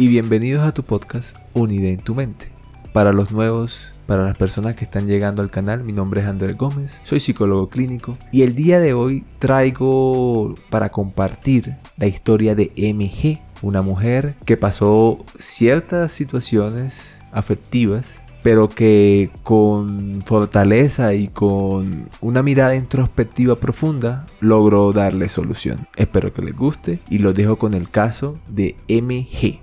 y bienvenidos a tu podcast Unida en tu mente. Para los nuevos, para las personas que están llegando al canal, mi nombre es Andrés Gómez, soy psicólogo clínico y el día de hoy traigo para compartir la historia de MG, una mujer que pasó ciertas situaciones afectivas pero que con fortaleza y con una mirada introspectiva profunda logró darle solución. Espero que les guste y lo dejo con el caso de MG.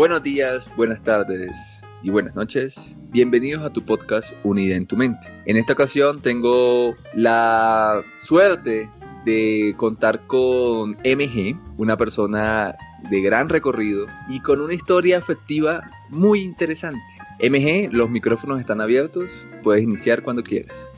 Buenos días, buenas tardes y buenas noches. Bienvenidos a tu podcast Unida en tu mente. En esta ocasión tengo la suerte de contar con MG, una persona de gran recorrido y con una historia afectiva muy interesante. MG, los micrófonos están abiertos, puedes iniciar cuando quieras.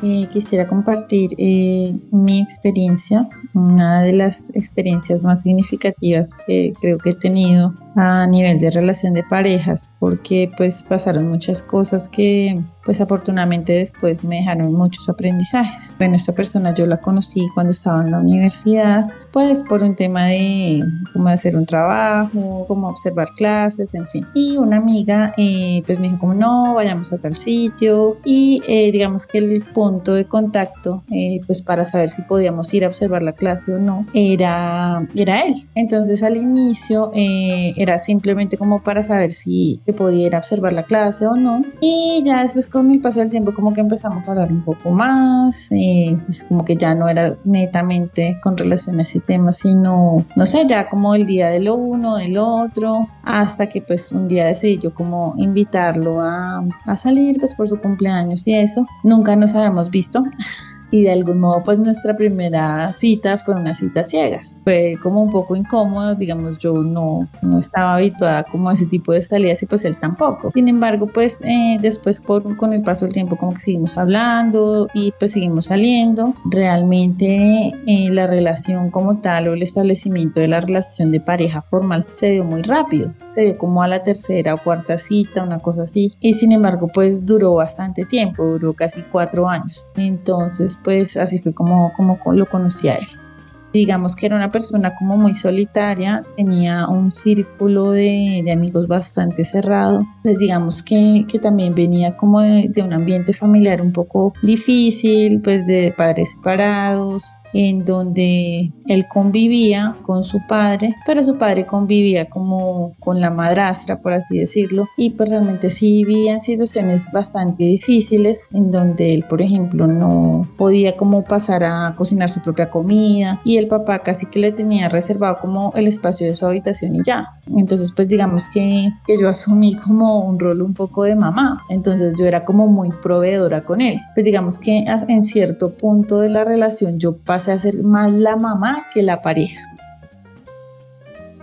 Quisiera compartir eh, mi experiencia, una de las experiencias más significativas que creo que he tenido a nivel de relación de parejas, porque pues pasaron muchas cosas que pues afortunadamente después me dejaron muchos aprendizajes. Bueno, esta persona yo la conocí cuando estaba en la universidad, pues por un tema de cómo hacer un trabajo, cómo observar clases, en fin. Y una amiga eh, pues me dijo como no, vayamos a tal sitio y eh, digamos que el punto de contacto eh, pues para saber si podíamos ir a observar la clase o no era, era él. Entonces al inicio era simplemente como para saber si podía ir a observar la clase o no y ya después con el paso del tiempo como que empezamos a hablar un poco más, eh, pues como que ya no era netamente con relación a ese tema, sino, no sé, ya como el día de uno, del otro, hasta que pues un día decidí yo como invitarlo a, a salir pues por su cumpleaños y eso. Nunca nos habíamos visto y de algún modo pues nuestra primera cita fue una cita ciegas. Fue como un poco incómodo, digamos yo no, no estaba habituada como a ese tipo de salidas y pues él tampoco. Sin embargo pues eh, después por, con el paso del tiempo como que seguimos hablando y pues seguimos saliendo. Realmente eh, la relación como tal o el establecimiento de la relación de pareja formal se dio muy rápido. Se dio como a la tercera o cuarta cita, una cosa así. Y sin embargo pues duró bastante tiempo, duró casi cuatro años. Entonces pues así fue como, como lo conocí a él. Digamos que era una persona como muy solitaria, tenía un círculo de, amigos bastante cerrado, pues digamos que, que también venía como de, de un ambiente familiar un poco difícil, pues de padres separados, en donde él convivía con su padre, pero su padre convivía como con la madrastra, por así decirlo, y pues realmente sí vivían situaciones bastante difíciles en donde él, por ejemplo, no podía como pasar a cocinar su propia comida y el papá casi que le tenía reservado como el espacio de su habitación y ya. Entonces, pues digamos que, que yo asumí como un rol un poco de mamá, entonces yo era como muy proveedora con él. Pues digamos que en cierto punto de la relación yo pasé a ser más la mamá que la pareja.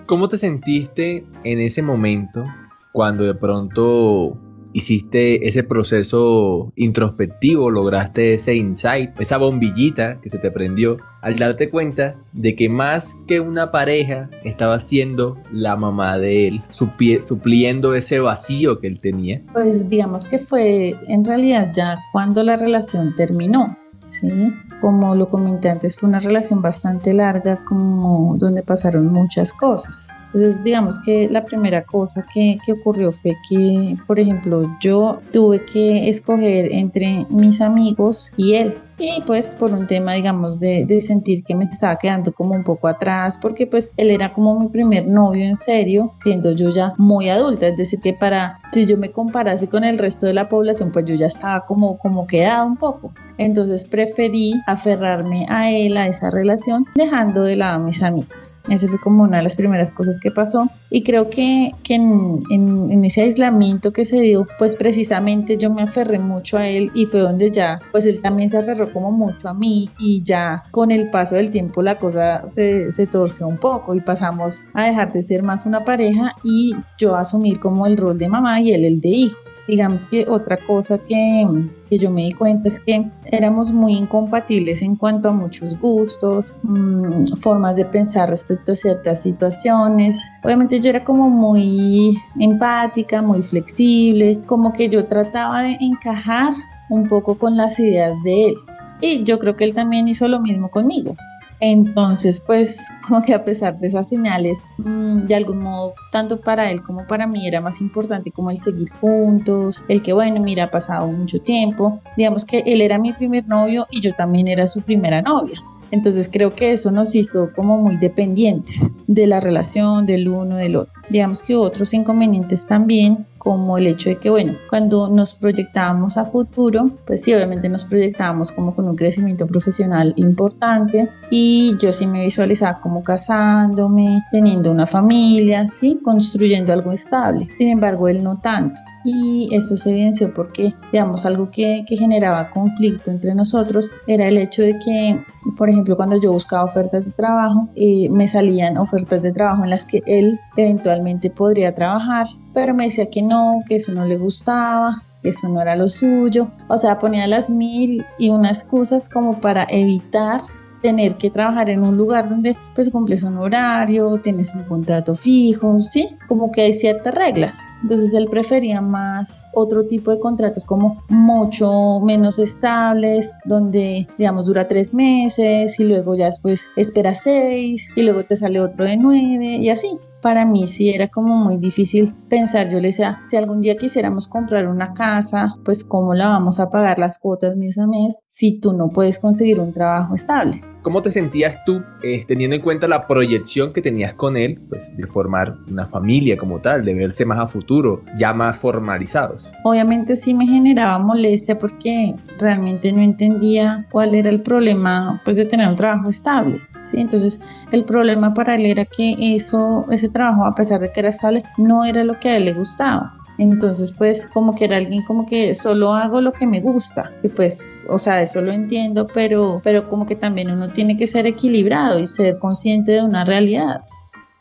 ¿Cómo te sentiste en ese momento cuando de pronto hiciste ese proceso introspectivo, lograste ese insight, esa bombillita que se te prendió, al darte cuenta de que más que una pareja estaba siendo la mamá de él, supliendo ese vacío que él tenía? Pues digamos que fue en realidad ya cuando la relación terminó. ¿sí? Como lo comenté antes, fue una relación bastante larga, como donde pasaron muchas cosas. Entonces, digamos que la primera cosa que, que, ocurrió fue que, por ejemplo, yo tuve que escoger entre mis amigos y él. Y pues por un tema, digamos, de, de, sentir que me estaba quedando como un poco atrás, porque pues él era como mi primer novio en serio, siendo yo ya muy adulta. Es decir, que para, si yo me comparase con el resto de la población, pues yo ya estaba como, como quedada un poco. Entonces preferí aferrarme a él, a esa relación, dejando de lado a mis amigos. Esa fue como una de las primeras cosas que pasó. Y creo que, que en, en, en, ese aislamiento que se dio, pues precisamente yo me aferré mucho a él y fue donde ya, pues él también se aferró como mucho a mí y ya con el paso del tiempo la cosa se, se torció un poco y pasamos a dejar de ser más una pareja y yo asumir como el rol de mamá y él el de hijo. Digamos que otra cosa que, que, yo me di cuenta es que éramos muy incompatibles en cuanto a muchos gustos, mmm, formas de pensar respecto a ciertas situaciones. Obviamente yo era como muy empática, muy flexible, como que yo trataba de encajar un poco con las ideas de él. Y yo creo que él también hizo lo mismo conmigo. Entonces, pues como que a pesar de esas señales, mmm, de algún modo, tanto para él como para mí era más importante como el seguir juntos, el que, bueno, mira, ha pasado mucho tiempo. Digamos que él era mi primer novio y yo también era su primera novia. Entonces creo que eso nos hizo como muy dependientes de la relación del uno del otro. Digamos que otros inconvenientes también como el hecho de que, bueno, cuando nos proyectábamos a futuro, pues sí, obviamente nos proyectábamos como con un crecimiento profesional importante y yo sí me visualizaba como casándome, teniendo una familia, sí, construyendo algo estable. Sin embargo, él no tanto y eso se evidenció porque, digamos, algo que, que, generaba conflicto entre nosotros era el hecho de que, por ejemplo, cuando yo buscaba ofertas de trabajo, eh, me salían ofertas de trabajo en las que él eventualmente podría trabajar, pero me decía que no, que eso no le gustaba, que eso no era lo suyo. O sea, ponía las mil y unas excusas como para evitar tener que trabajar en un lugar donde pues cumples un horario, tienes un contrato fijo, ¿sí? Como que hay ciertas reglas. Entonces él prefería más otro tipo de contratos como mucho menos estables, donde digamos dura tres meses y luego ya después espera seis y luego te sale otro de nueve y así para mí sí era como muy difícil pensar. Yo le decía, si algún día quisiéramos comprar una casa, pues cómo la vamos a pagar las cuotas mes a mes si tú no puedes conseguir un trabajo estable. ¿Cómo te sentías tú eh, teniendo en cuenta la proyección que tenías con él, pues de formar una familia como tal, de verse más a futuro, ya más formalizados? Obviamente sí me generaba molestia porque realmente no entendía cuál era el problema pues de tener un trabajo estable. ¿Sí? Entonces el problema para él era que eso, ese trabajo, a pesar de que era estable, no era lo que a él le gustaba. Entonces, pues, como que era alguien como que solo hago lo que me gusta. Y pues, o sea, eso lo entiendo, pero, pero como que también uno tiene que ser equilibrado y ser consciente de una realidad.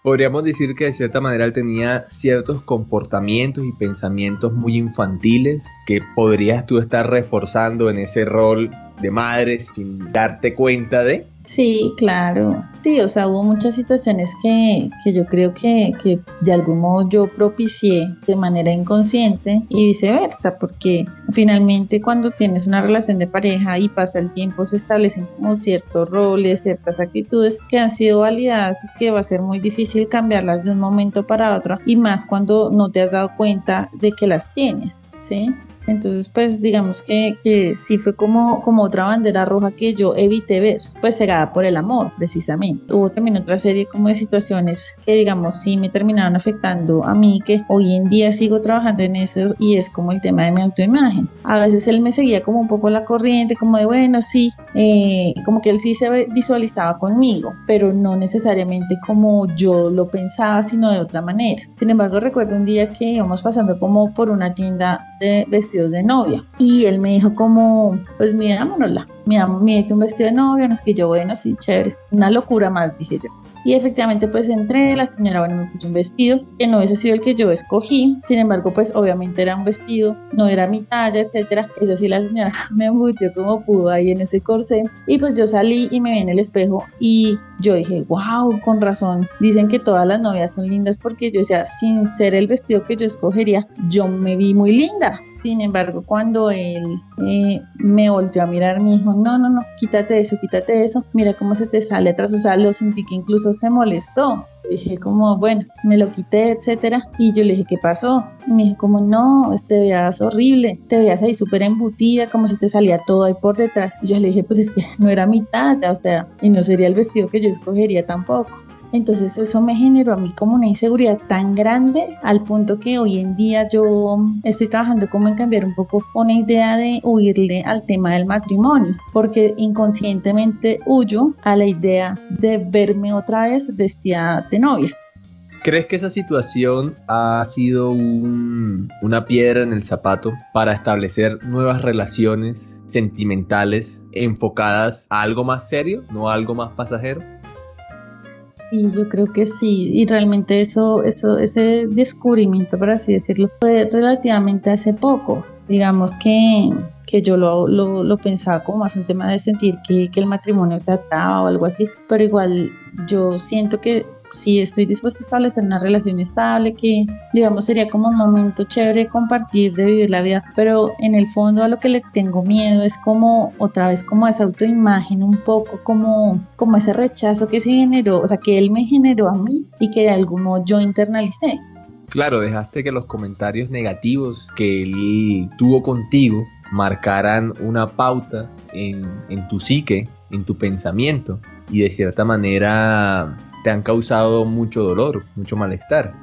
Podríamos decir que de cierta manera él tenía ciertos comportamientos y pensamientos muy infantiles que podrías tú estar reforzando en ese rol de madre sin darte cuenta de. Sí, claro. Sí, o sea, hubo muchas situaciones que, que yo creo que, que, de algún modo yo propicié de manera inconsciente y viceversa, porque finalmente cuando tienes una relación de pareja y pasa el tiempo se establecen como ciertos roles, ciertas actitudes que han sido validadas y que va a ser muy difícil cambiarlas de un momento para otro y más cuando no te has dado cuenta de que las tienes, ¿sí? Entonces, pues digamos que, que sí fue como, como otra bandera roja que yo evité ver, pues cegada por el amor, precisamente. Hubo también otra serie como de situaciones que, digamos, sí me terminaron afectando a mí, que hoy en día sigo trabajando en eso y es como el tema de mi autoimagen. A veces él me seguía como un poco la corriente, como de, bueno, sí, eh, como que él sí se visualizaba conmigo, pero no necesariamente como yo lo pensaba, sino de otra manera. Sin embargo, recuerdo un día que íbamos pasando como por una tienda de vestidos de novia. Y él me dijo como, pues mirámonosla, mírate un vestido de novia, no es que yo, bueno, sí, chévere, una locura más, dije yo. Y efectivamente pues entré, la señora bueno me puso un vestido que no hubiese sido el que yo escogí, sin embargo pues obviamente era un vestido, no era mi talla, etcétera. Eso sí la señora me embutió como pudo ahí en ese corsé y pues yo salí y me vi en el espejo y yo dije, wow, con razón, dicen que todas las novias son lindas porque yo decía, sin ser el vestido que yo escogería, yo me vi muy linda. Sin embargo, cuando él eh, me volteó a mirar, me dijo, no, no, no, quítate eso, quítate eso, mira cómo se te sale atrás, o sea, lo sentí que incluso se molestó. Dije como, bueno, me lo quité, etcétera, y yo le dije, ¿qué pasó? Y me dijo como, no, te veas horrible, te veas ahí súper embutida, como si te salía todo ahí por detrás. Y yo le dije, pues es que no era mi talla, o sea, y no sería el vestido que yo escogería tampoco. Entonces eso me generó a mí como una inseguridad tan grande al punto que hoy en día yo estoy trabajando como en cambiar un poco una idea de huirle al tema del matrimonio, porque inconscientemente huyo a la idea de verme otra vez vestida de novia. ¿Crees que esa situación ha sido una piedra en el zapato para establecer nuevas relaciones sentimentales enfocadas a algo más serio, no a algo más pasajero? Y yo creo que sí, y realmente eso, eso, ese descubrimiento, por así decirlo, fue relativamente hace poco. Digamos que, que yo lo, lo, lo, pensaba como más un tema de sentir que, que el matrimonio trataba o algo así, pero igual yo siento que si estoy dispuesto a establecer una relación estable, que digamos sería como un momento chévere compartir, de vivir la vida, pero en el fondo a lo que le tengo miedo es como otra vez como esa autoimagen, un poco como, como ese rechazo que se generó, o sea, que él me generó a mí y que de algún modo yo internalicé. Claro, dejaste que los comentarios negativos que él tuvo contigo marcaran una pauta en, en tu psique, en tu pensamiento y de cierta manera te han causado mucho dolor, mucho malestar.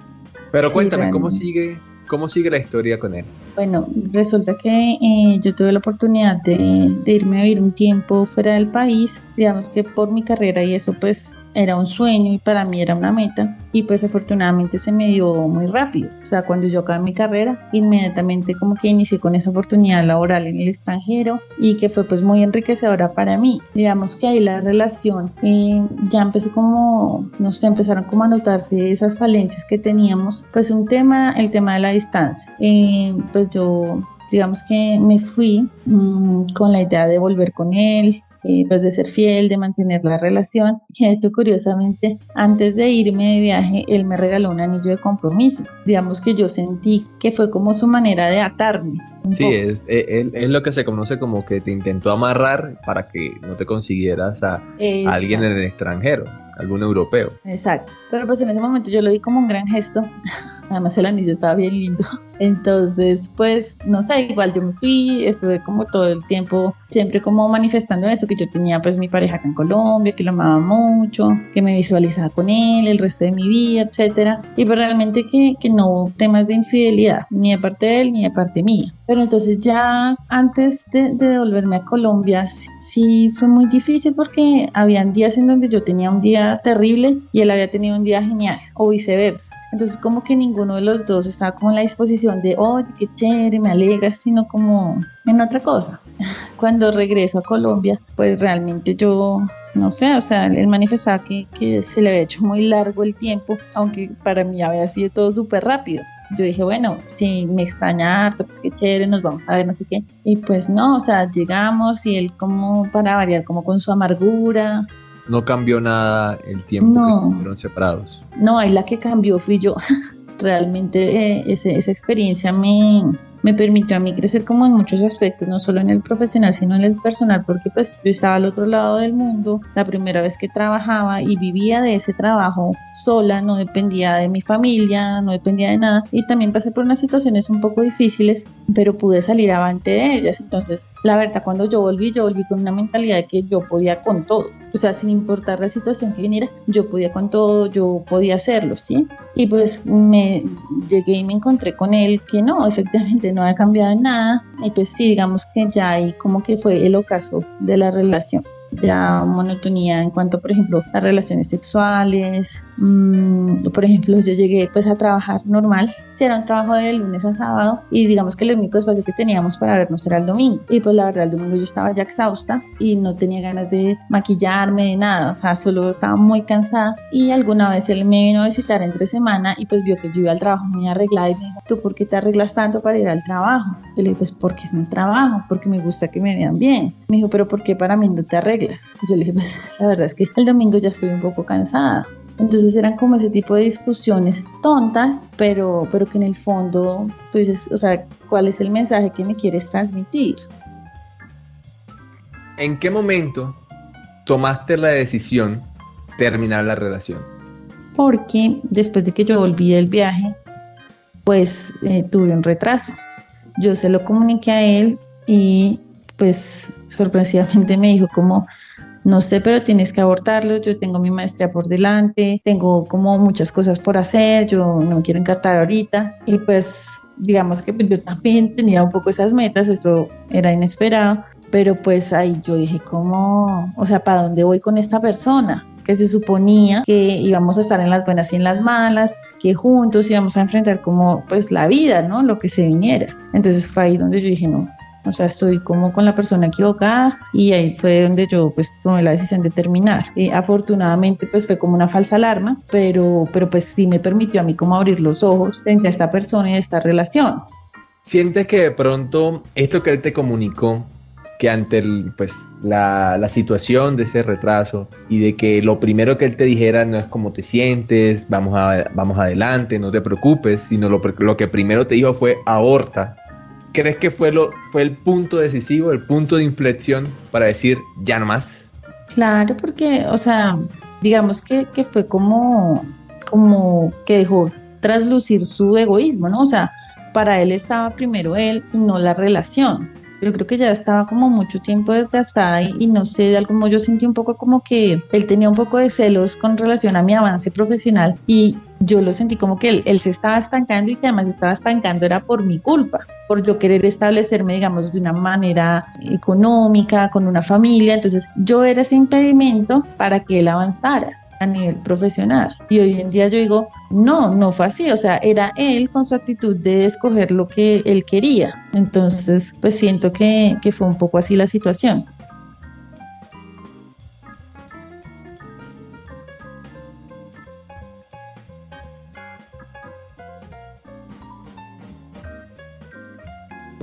Pero cuéntame, ¿cómo sigue, ¿cómo sigue la historia con él? Bueno, resulta que eh, yo tuve la oportunidad de, de, irme a vivir un tiempo fuera del país, digamos que por mi carrera y eso pues era un sueño y para mí era una meta y pues afortunadamente se me dio muy rápido. O sea, cuando yo acabé mi carrera, inmediatamente como que inicié con esa oportunidad laboral en el extranjero y que fue pues muy enriquecedora para mí. Digamos que ahí la relación eh, ya empezó como, no sé, empezaron como a notarse esas falencias que teníamos. Pues un tema, el tema de la distancia. Eh, pues yo digamos que me fui mmm, con la idea de volver con él, eh, pues de ser fiel, de mantener la relación. Y esto curiosamente, antes de irme de viaje, él me regaló un anillo de compromiso. Digamos que yo sentí que fue como su manera de atarme. Sí, es, es, es, lo que se conoce como que te intentó amarrar para que no te consiguieras a, a alguien en el extranjero, algún europeo. Exacto. Pero pues en ese momento yo lo vi como un gran gesto. Además el anillo estaba bien lindo. Entonces, pues, no sé, igual yo me fui, estuve como todo el tiempo siempre como manifestando eso, que yo tenía pues mi pareja acá en Colombia, que lo amaba mucho, que me visualizaba con él el resto de mi vida, etcétera. Y pues realmente que, que no hubo temas de infidelidad, ni de parte de él ni de parte mía. Pero entonces ya antes de, de devolverme a Colombia, sí fue muy difícil porque habían días en donde yo tenía un día terrible y él había tenido un día genial, o viceversa. Entonces como que ninguno de los dos estaba como en la disposición de, oye, qué chévere, me alegra, sino como en otra cosa. Cuando regreso a Colombia, pues realmente yo, no sé, o sea, él manifestaba que, que se le había hecho muy largo el tiempo, aunque para mí había sido todo súper rápido yo dije, bueno, si me extraña harto, pues qué chévere, nos vamos a ver, no sé qué. Y pues no, o sea, llegamos y él como para variar, como con su amargura. No cambió nada el tiempo no, que estuvieron separados. No, ahí la que cambió fui yo. Realmente eh, ese, esa experiencia me, me permitió a mí crecer como en muchos aspectos, no solo en el profesional, sino en el personal, porque pues yo estaba al otro lado del mundo, la primera vez que trabajaba y vivía de ese trabajo sola, no dependía de mi familia, no dependía de nada y también pasé por unas situaciones un poco difíciles, pero pude salir avante de ellas. Entonces, la verdad, cuando yo volví, yo volví con una mentalidad de que yo podía con todo o sea, sin importar la situación que viniera, yo podía con todo, yo podía hacerlo, ¿sí? Y pues me llegué y me encontré con él que no, efectivamente no había cambiado nada y pues sí, digamos que ya ahí como que fue el ocaso de la relación ya monotonía en cuanto, por ejemplo, a relaciones sexuales. Mmm, por ejemplo, yo llegué pues a trabajar normal, si era un trabajo de lunes a sábado y digamos que el único espacio que teníamos para vernos era el domingo. Y pues la verdad, el domingo yo estaba ya exhausta y no tenía ganas de maquillarme, de nada, o sea, solo estaba muy cansada y alguna vez él me vino a visitar entre semana y pues vio que yo iba al trabajo muy arreglada y me dijo, ¿tú por qué te arreglas tanto para ir al trabajo? Yo le dije, pues porque es mi trabajo, porque me gusta que me vean bien. Me dijo, pero ¿por qué para mí no te arreglas? yo le dije, pues la verdad es que el domingo ya estoy un poco cansada. Entonces eran como ese tipo de discusiones tontas, pero, pero que en el fondo tú dices, o sea, ¿cuál es el mensaje que me quieres transmitir? ¿En qué momento tomaste la decisión terminar la relación? Porque después de que yo volví del viaje, pues eh, tuve un retraso. Yo se lo comuniqué a él y pues sorpresivamente me dijo como, no sé, pero tienes que abortarlo, yo tengo mi maestría por delante, tengo como muchas cosas por hacer, yo no me quiero encartar ahorita y pues digamos que pues, yo también tenía un poco esas metas, eso era inesperado, pero pues ahí yo dije como, o sea, ¿para dónde voy con esta persona? que se suponía que íbamos a estar en las buenas y en las malas, que juntos íbamos a enfrentar como pues la vida, ¿no? Lo que se viniera. Entonces fue ahí donde yo dije, no, o sea, estoy como con la persona equivocada y ahí fue donde yo pues tomé la decisión de terminar. Y afortunadamente pues fue como una falsa alarma, pero, pero pues sí me permitió a mí como abrir los ojos frente a esta persona y a esta relación. ¿Sientes que de pronto esto que él te comunicó que ante pues, la, la, situación de ese retraso y de que lo primero que él te dijera no es cómo te sientes, vamos, a, vamos adelante, no te preocupes, sino lo, lo que primero te dijo fue aborta. ¿Crees que fue, lo, fue el punto decisivo, el punto de inflexión para decir ya no más? Claro, porque, o sea, digamos que, que fue como, como que dejó traslucir su egoísmo, ¿no? O sea, para él estaba primero él y no la relación yo creo que ya estaba como mucho tiempo desgastada y, no sé, de algún yo sentí un poco como que él tenía un poco de celos con relación a mi avance profesional y yo lo sentí como que él, él se estaba estancando y que además estaba estancando era por mi culpa, por yo querer establecerme, digamos, de una manera económica, con una familia, entonces yo era ese impedimento para que él avanzara a nivel profesional. Y hoy en día yo digo, no, no fue así, o sea, era él con su actitud de escoger lo que él quería. Entonces, pues siento que, que fue un poco así la situación.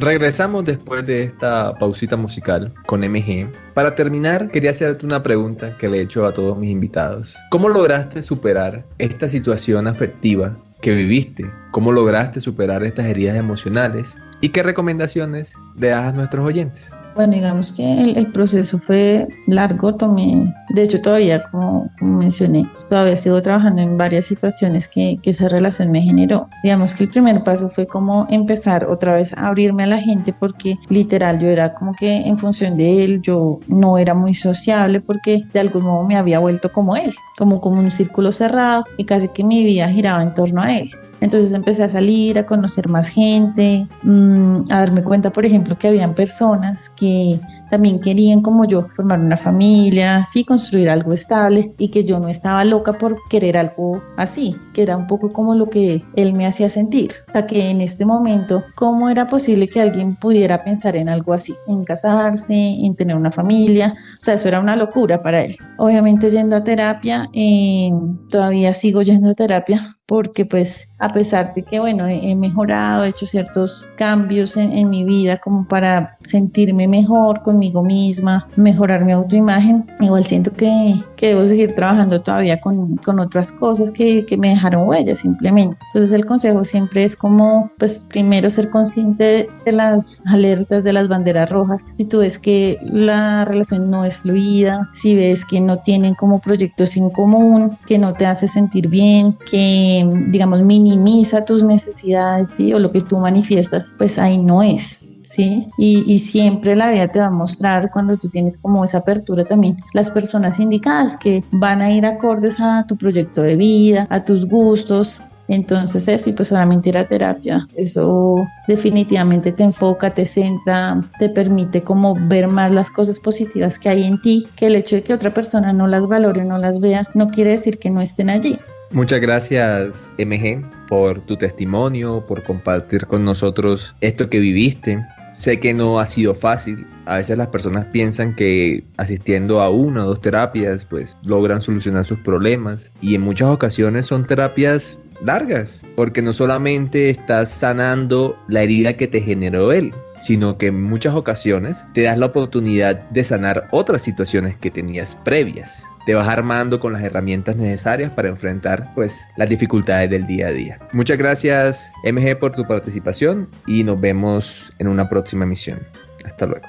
Regresamos después de esta pausita musical con MG. Para terminar, quería hacerte una pregunta que le he hecho a todos mis invitados. ¿Cómo lograste superar esta situación afectiva que viviste? ¿Cómo lograste superar estas heridas emocionales? ¿Y qué recomendaciones le das a nuestros oyentes? Bueno, digamos que el, proceso fue largo, tomé, de hecho todavía, como, mencioné, todavía sigo trabajando en varias situaciones que, que, esa relación me generó. Digamos que el primer paso fue como empezar otra vez a abrirme a la gente porque literal yo era como que en función de él, yo no era muy sociable porque de algún modo me había vuelto como él, como como un círculo cerrado y casi que mi vida giraba en torno a él. Entonces empecé a salir, a conocer más gente, mm, a darme cuenta, por ejemplo, que habían personas que también querían, como yo, formar una familia, sí, construir algo estable y que yo no estaba loca por querer algo así, que era un poco como lo que él me hacía sentir. O sea, que en este momento, ¿cómo era posible que alguien pudiera pensar en algo así? En casarse, en tener una familia. O sea, eso era una locura para él. Obviamente yendo a terapia, eh, todavía sigo yendo a terapia porque pues a pesar de que bueno he mejorado, he hecho ciertos cambios en, en mi vida como para sentirme mejor con conmigo misma, mejorar mi autoimagen. Igual siento que, que debo seguir trabajando todavía con, con otras cosas que, que, me dejaron huellas simplemente. Entonces el consejo siempre es como, pues primero ser consciente de las alertas, de las banderas rojas. Si tú ves que la relación no es fluida, si ves que no tienen como proyectos en común, que no te hace sentir bien, que digamos minimiza tus necesidades ¿sí? o lo que tú manifiestas, pues ahí no es. ¿Sí? Y, siempre la vida te va a mostrar cuando tú tienes como esa apertura también las personas indicadas que van a ir acordes a tu proyecto de vida, a tus gustos. Entonces eso, y pues solamente ir a terapia, eso definitivamente te enfoca, te centra, te permite como ver más las cosas positivas que hay en ti, que el hecho de que otra persona no las valore, no las vea, no quiere decir que no estén allí. Muchas gracias MG por tu testimonio, por compartir con nosotros esto que viviste. Sé que no ha sido fácil. A veces las personas piensan que asistiendo a una o dos terapias pues logran solucionar sus problemas y en muchas ocasiones son terapias largas, porque no solamente estás sanando la herida que te generó él, sino que en muchas ocasiones te das la oportunidad de sanar otras situaciones que tenías previas. Te vas armando con las herramientas necesarias para enfrentar pues las dificultades del día a día. Muchas gracias MG por tu participación y nos vemos en una próxima emisión. Hasta luego.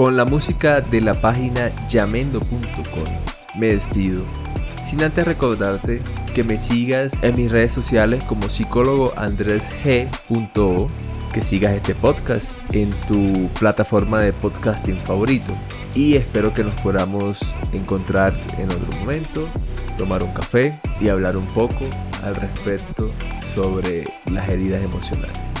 Con la música de la página llamendo.com me despido. Sin antes recordarte que me sigas en mis redes sociales como psicólogo Andrés G.O, que sigas este podcast en tu plataforma de podcasting favorito. Y espero que nos podamos encontrar en otro momento, tomar un café y hablar un poco al respecto sobre las heridas emocionales.